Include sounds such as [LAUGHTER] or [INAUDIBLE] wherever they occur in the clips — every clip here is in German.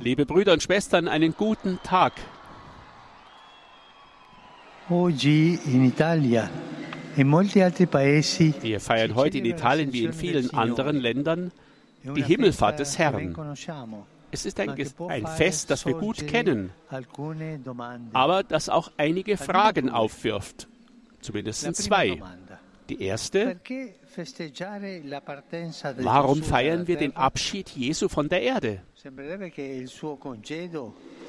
Liebe Brüder und Schwestern, einen guten Tag. E Wir feiern heute in Italien wie in vielen anderen Ländern die Himmelfahrt des Herrn. Es ist ein, ein Fest, das wir gut kennen, aber das auch einige Fragen aufwirft. Zumindest zwei. Die erste, warum feiern wir den? Abschied Jesu von der Erde?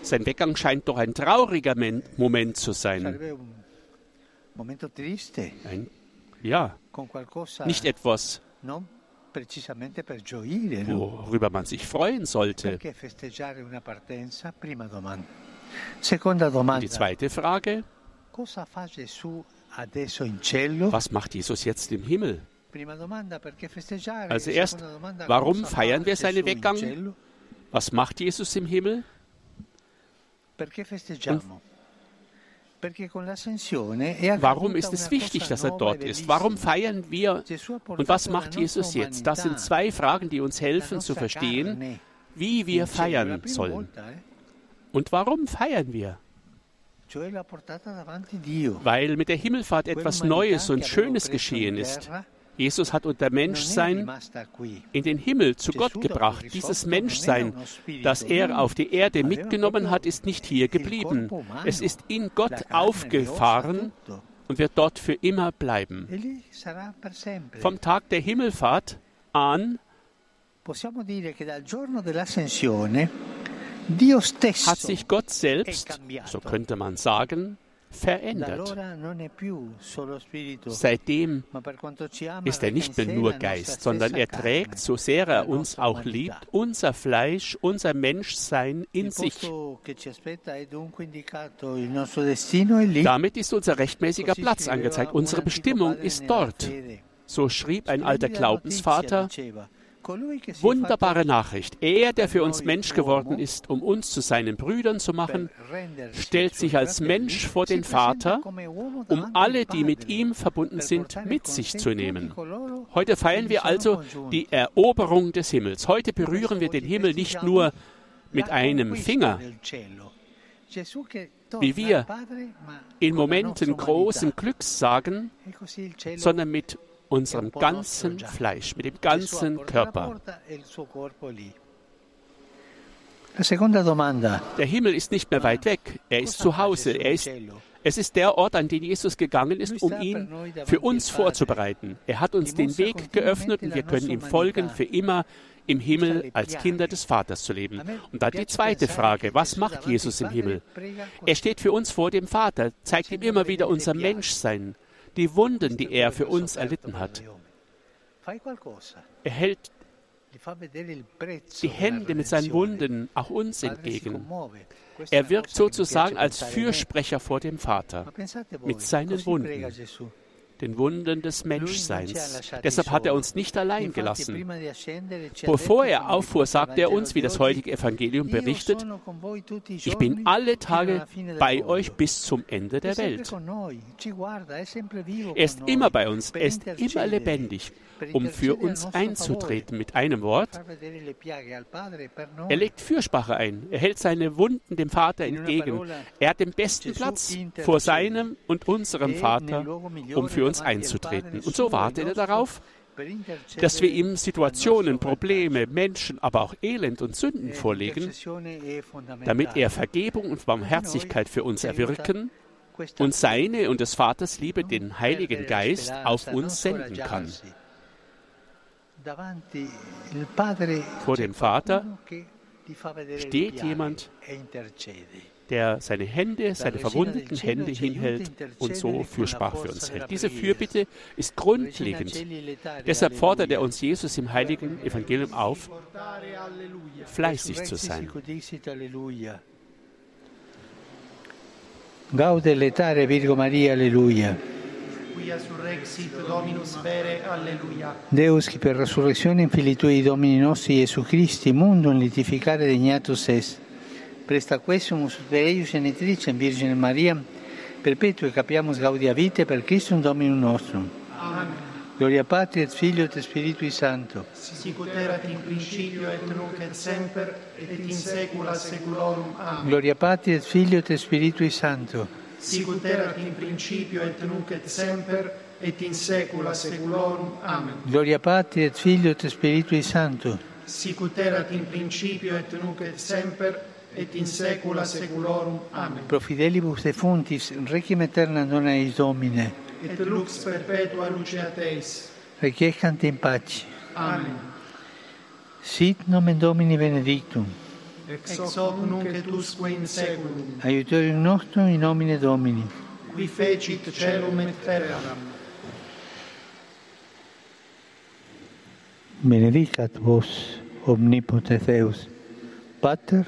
Sein Weggang scheint doch ein trauriger Men Moment zu sein. Ein, ja, nicht etwas, worüber man sich freuen sollte. Die zweite Frage, Was macht Jesus jetzt im Himmel? Also erst, warum feiern wir seinen Weggang? Was macht Jesus im Himmel? Warum ist es wichtig, dass er dort ist? Warum feiern wir? Und was macht Jesus jetzt? Das sind zwei Fragen, die uns helfen zu verstehen, wie wir feiern sollen. eh? Und warum feiern wir? Weil mit der Himmelfahrt etwas Neues und Schönes geschehen ist. Jesus hat unter Menschsein in den Himmel zu Gott gebracht. Dieses Menschsein, das er auf die Erde mitgenommen hat, ist nicht hier geblieben. Es ist in Gott aufgefahren und wird dort für immer bleiben. E. Vom Tag der Himmelfahrt an hat sich Gott selbst, so könnte man sagen, verändert. Seitdem ist er nicht mehr nur Geist, sondern er trägt, so sehr er uns auch liebt, unser Fleisch, unser Menschsein in sich. Damit ist unser rechtmäßiger Platz angezeigt. un Unsere Bestimmung ist dort. So schrieb ein alter Glaubensvater. Wunderbare Nachricht. Er, der für uns Mensch geworden ist, um uns zu seinen Brüdern zu machen, stellt sich als Mensch vor den Vater, um alle, al die mit ihm verbunden sind, mit sich zu nehmen. Heute feiern wir also die Eroberung des Himmels. Heute berühren wir den Himmel nicht nur mit einem Finger, wie wir in Momenten großen. Glücks sagen, sondern mit unserem ganzen. Fleisch, mit dem ganzen Körper. e. Der Himmel ist nicht mehr weit weg. Er ist zu Hause. Er ist, es ist der Ort, an den Jesus gegangen ist, um ihn für uns vorzubereiten. Er hat uns den Weg geöffnet und wir können ihm folgen, für immer im Himmel als Kinder des Vaters zu leben. Und dann die zweite Frage, was macht Jesus im Himmel? Er steht für uns vor dem Vater, zeigt ihm immer wieder unser Menschsein, die Wunden, die er für uns erlitten hat. Er hält die Hände mit seinen. Wunden auch uns entgegen. Er wirkt sozusagen als. Fürsprecher vor dem Vater, mit seinen Wunden. Den Wunden des Menschseins. Deshalb hat er uns nicht allein gelassen. Bevor er auffuhr, sagte er uns, wie das heutige Evangelium oggi, "Io berichtet, ich bin alle Tage bei mondo." euch bis zum Ende der Welt. Er ist immer bei uns, er ist immer lebendig, um für uns einzutreten. Mit einem Wort, er legt Fürsprache ein, er hält seine Wunden dem Vater entgegen. Er hat den besten Platz vor seinem und unserem Vater, um für uns einzutreten. Und so wartet er nostro darauf, dass wir ihm Situationen, Probleme, Menschen, aber auch Elend und Sünden. Eh, vorlegen, fondamentale. damit er Vergebung und Barmherzigkeit für uns erwirken und seine und des Vaters Liebe, den Heiligen Geist, auf uns senden kann. Vor dem Vater steht jemand, e. der seine Hände, seine verwundeten Hände hinhält und so Fürsprache für uns hält. Diese Fürbitte ist grundlegend. Deshalb fordert er uns Jesus im heiligen Evangelium auf, fleißig zu sein. Gaude letare Virgo Maria, alleluia. Deus, qui per resurrezione infinitui Domini nostri Gesù Christi, mundum litificare degnatus est, presta quesumus ut eius genitricem Virgine Maria, perpetue capiamus gaudia vitae per Christum Dominum nostrum. Amen. Gloria Patri et Figlio et Spiritui Santo. Sicut erat in principio et nunc et semper et in saecula saeculorum. Amen. Gloria Patri et Figlio et Spiritui Santo. Sicut erat in principio et nunc et semper et in saecula saeculorum. Amen. Gloria Patri et Figlio et Spiritui Santo. Sicut erat in principio et nunc et semper et in saecula saeculorum. Amen. Pro fidelibus defuntis, requiem aeterna dona eis Domine. Et lux perpetua lucea Teis. Requiescant in pace. Amen. Sit nomen Domini benedictum. Ex hoc nunc et usque in saeculum. Aiutorium nostrum in nomine Domini. Qui fecit celum et terram. Benedicat vos omnipotens Deus, Pater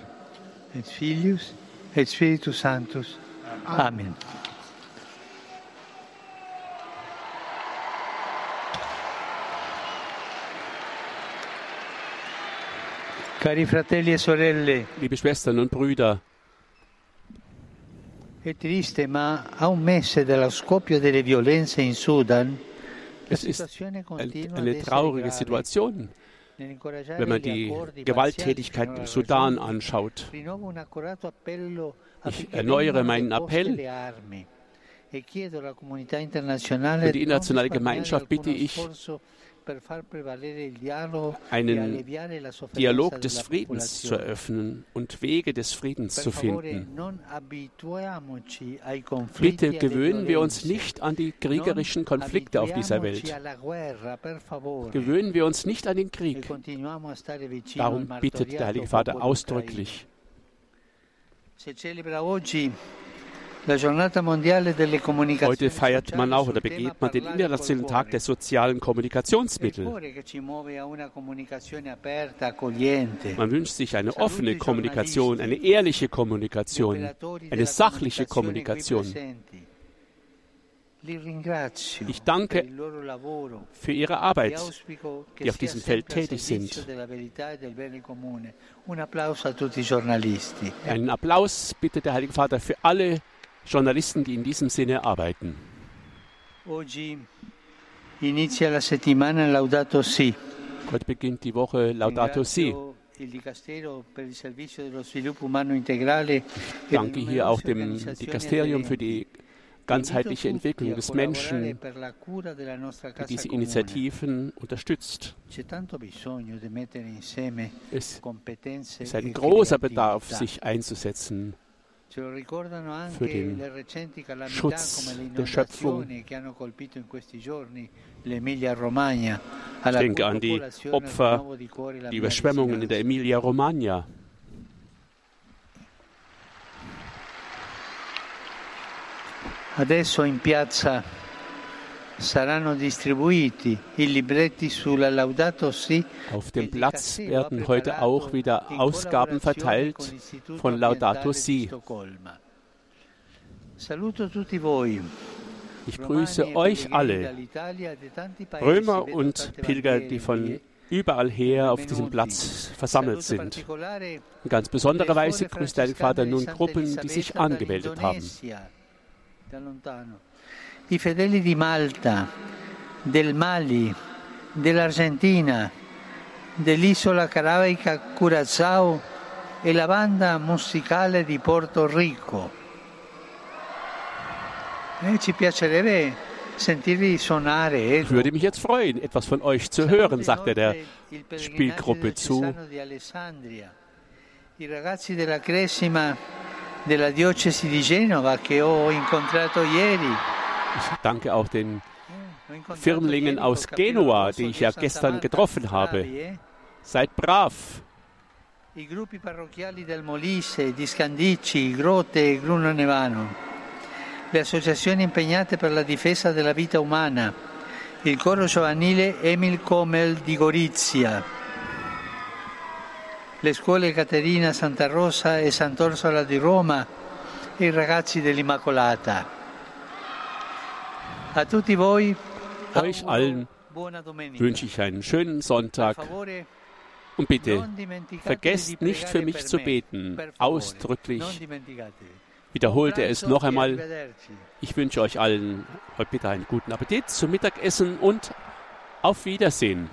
et Filius et Spiritus Sanctus. Amen. Cari fratelli e sorelle, Liebe Schwestern und Brüder, è triste, ma a un mese dallo scoppio delle violenze in Sudan, la es ist situazione ein- continua ad eine essere traurige grave. Wenn man die Gewalttätigkeit im Sudan anschaut. Ich erneuere meinen Appell. Für die internationale Gemeinschaft bitte ich, einen Dialog des Friedens zu eröffnen und Wege des Friedens zu finden. Bitte gewöhnen wir uns nicht an die kriegerischen Konflikte auf dieser Welt. Gewöhnen wir uns nicht an den Krieg. Darum bittet der Heilige Vater ausdrücklich. Heute feiert man auch oder begeht man den Internationalen Tag der sozialen Kommunikationsmittel. Man wünscht sich eine offene Kommunikation, eine ehrliche Kommunikation, eine sachliche Kommunikation. Ich danke für Ihre Arbeit, die auf diesem Feld tätig sind. Einen Applaus bittet der Heilige Vater für alle Journalisten, die in diesem Sinne arbeiten. Heute beginnt die Woche Laudato Si. E Ich danke hier auch dem Dikasterium für die ganzheitliche Entwicklung des Menschen, die diese Initiativen unterstützt. Es ist ein großer Bedarf, sich einzusetzen für den Schutz der Schöpfung. Ich denke an die Opfer, die Überschwemmungen in der Emilia-Romagna. Adesso in piazza Auf dem Platz werden heute auch wieder Ausgaben verteilt von Laudato Si. Saluto tutti voi. Ich grüße euch alle, Römer und Pilger, die von überall her auf diesem Platz versammelt sind. In ganz besonderer Weise grüßt der Heilige Vater nun Gruppen, die sich angemeldet haben. I fedeli di Malta, del Mali, dell'Argentina, dell'isola caraica Curazao e la banda musicale di Porto Rico. Eh, ci piacerebbe eh, Ich würde mich jetzt freuen, etwas von euch zu hören, sagte der Spielgruppe zu. I ragazzi della Cresima della diocesi di Genova che ho incontrato ieri. Ich [LAUGHS] danke auch den Firmlingen aus Genua, die ich ja gestern getroffen habe. Seid brav. I gruppi parrocchiali del Molise, di Scandicci, Grotte e Gruno Nevano. Le associazioni impegnate per la difesa della vita umana. Il coro giovanile Emil Comel di Gorizia. Le scuole Caterina Santa Rosa e Sant'Orsola di Roma e i ragazzi dell'Immacolata. Euch allen wünsche ich einen schönen Sonntag und bitte vergesst nicht für mich zu beten. Ausdrücklich dimenticatevi. wiederholte es noch einmal. Ich wünsche euch allen heute bitte einen guten Appetit zum Mittagessen und Auf Wiedersehen.